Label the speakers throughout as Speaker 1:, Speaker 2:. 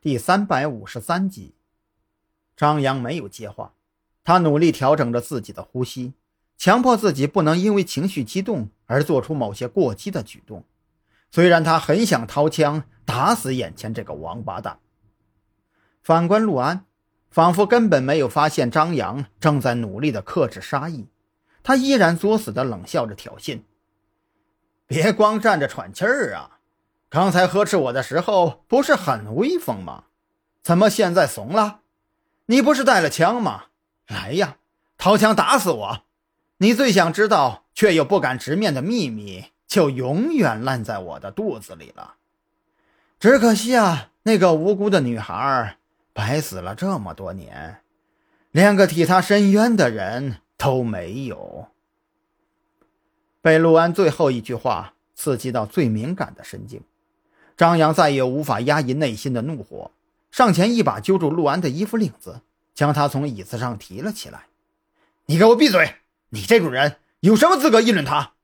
Speaker 1: 第三百五十三集，张扬没有接话，他努力调整着自己的呼吸，强迫自己不能因为情绪激动而做出某些过激的举动。虽然他很想掏枪打死眼前这个王八蛋。反观陆安，仿佛根本没有发现张扬正在努力的克制杀意，他依然作死的冷笑着挑衅：“别光站着喘气儿啊！”刚才呵斥我的时候不是很威风吗？怎么现在怂了？你不是带了枪吗？来呀，掏枪打死我！你最想知道却又不敢直面的秘密，就永远烂在我的肚子里了。只可惜啊，那个无辜的女孩白死了这么多年，连个替她伸冤的人都没有。被陆安最后一句话刺激到最敏感的神经。张扬再也无法压抑内心的怒火，上前一把揪住陆安的衣服领子，将他从椅子上提了起来。“你给我闭嘴！你这种人有什么资格议论他？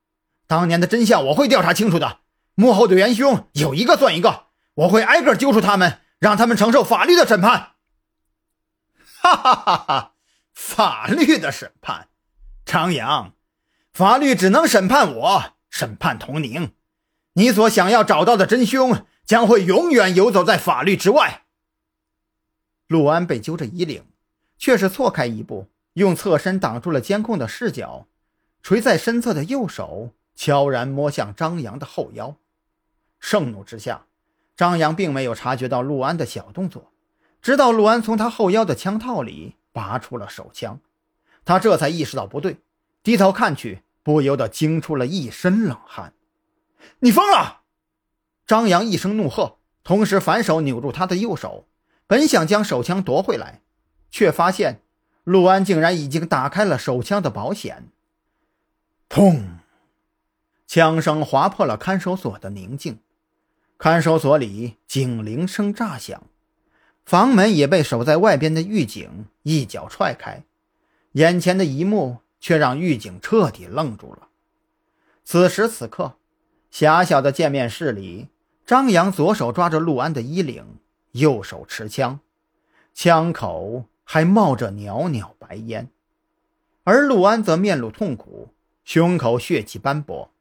Speaker 1: 当年的真相我会调查清楚的，幕后的元凶有一个算一个，我会挨个揪出他们，让他们承受法律的审判。”哈哈哈哈！法律的审判，张扬，法律只能审判我，审判童宁。你所想要找到的真凶将会永远游走在法律之外。陆安被揪着衣领，却是错开一步，用侧身挡住了监控的视角，垂在身侧的右手悄然摸向张扬的后腰。盛怒之下，张扬并没有察觉到陆安的小动作，直到陆安从他后腰的枪套里拔出了手枪，他这才意识到不对，低头看去，不由得惊出了一身冷汗。你疯了！张扬一声怒喝，同时反手扭住他的右手，本想将手枪夺回来，却发现陆安竟然已经打开了手枪的保险。砰！枪声划破了看守所的宁静，看守所里警铃声炸响，房门也被守在外边的狱警一脚踹开。眼前的一幕却让狱警彻底愣住了。此时此刻。狭小的见面室里，张扬左手抓着陆安的衣领，右手持枪，枪口还冒着袅袅白烟，而陆安则面露痛苦，胸口血迹斑驳，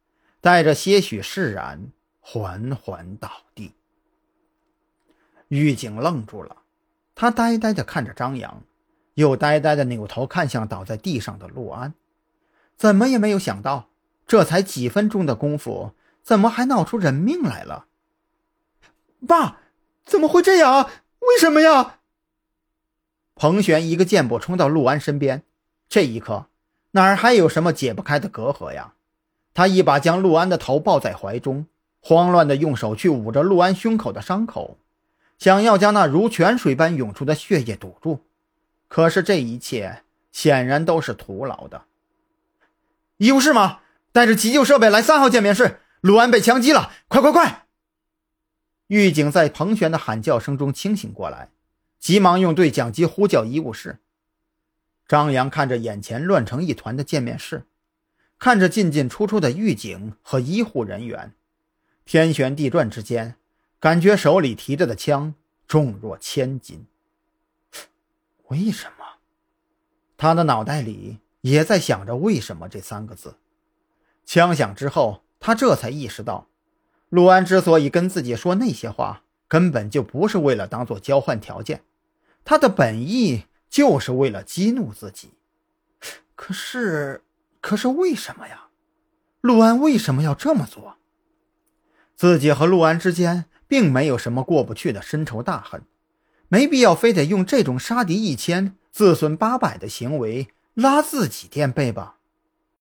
Speaker 1: 带着些许释然，缓缓倒地。狱警愣住了，他呆呆地看着张扬，又呆呆地扭头看向倒在地上的陆安，怎么也没有想到，这才几分钟的功夫。怎么还闹出人命来了？爸，怎么会这样？为什么呀？彭璇一个箭步冲到陆安身边，这一刻哪儿还有什么解不开的隔阂呀？他一把将陆安的头抱在怀中，慌乱的用手去捂着陆安胸口的伤口，想要将那如泉水般涌出的血液堵住。可是这一切显然都是徒劳的。医务室吗？带着急救设备来三号见面室。陆安被枪击了！快快快！狱警在彭璇的喊叫声中清醒过来，急忙用对讲机呼叫医务室。张扬看着眼前乱成一团的见面室，看着进进出出的狱警和医护人员，天旋地转之间，感觉手里提着的枪重若千斤。为什么？他的脑袋里也在想着“为什么”这三个字。枪响之后。他这才意识到，陆安之所以跟自己说那些话，根本就不是为了当做交换条件，他的本意就是为了激怒自己。可是，可是为什么呀？陆安为什么要这么做？自己和陆安之间并没有什么过不去的深仇大恨，没必要非得用这种杀敌一千、自损八百的行为拉自己垫背吧？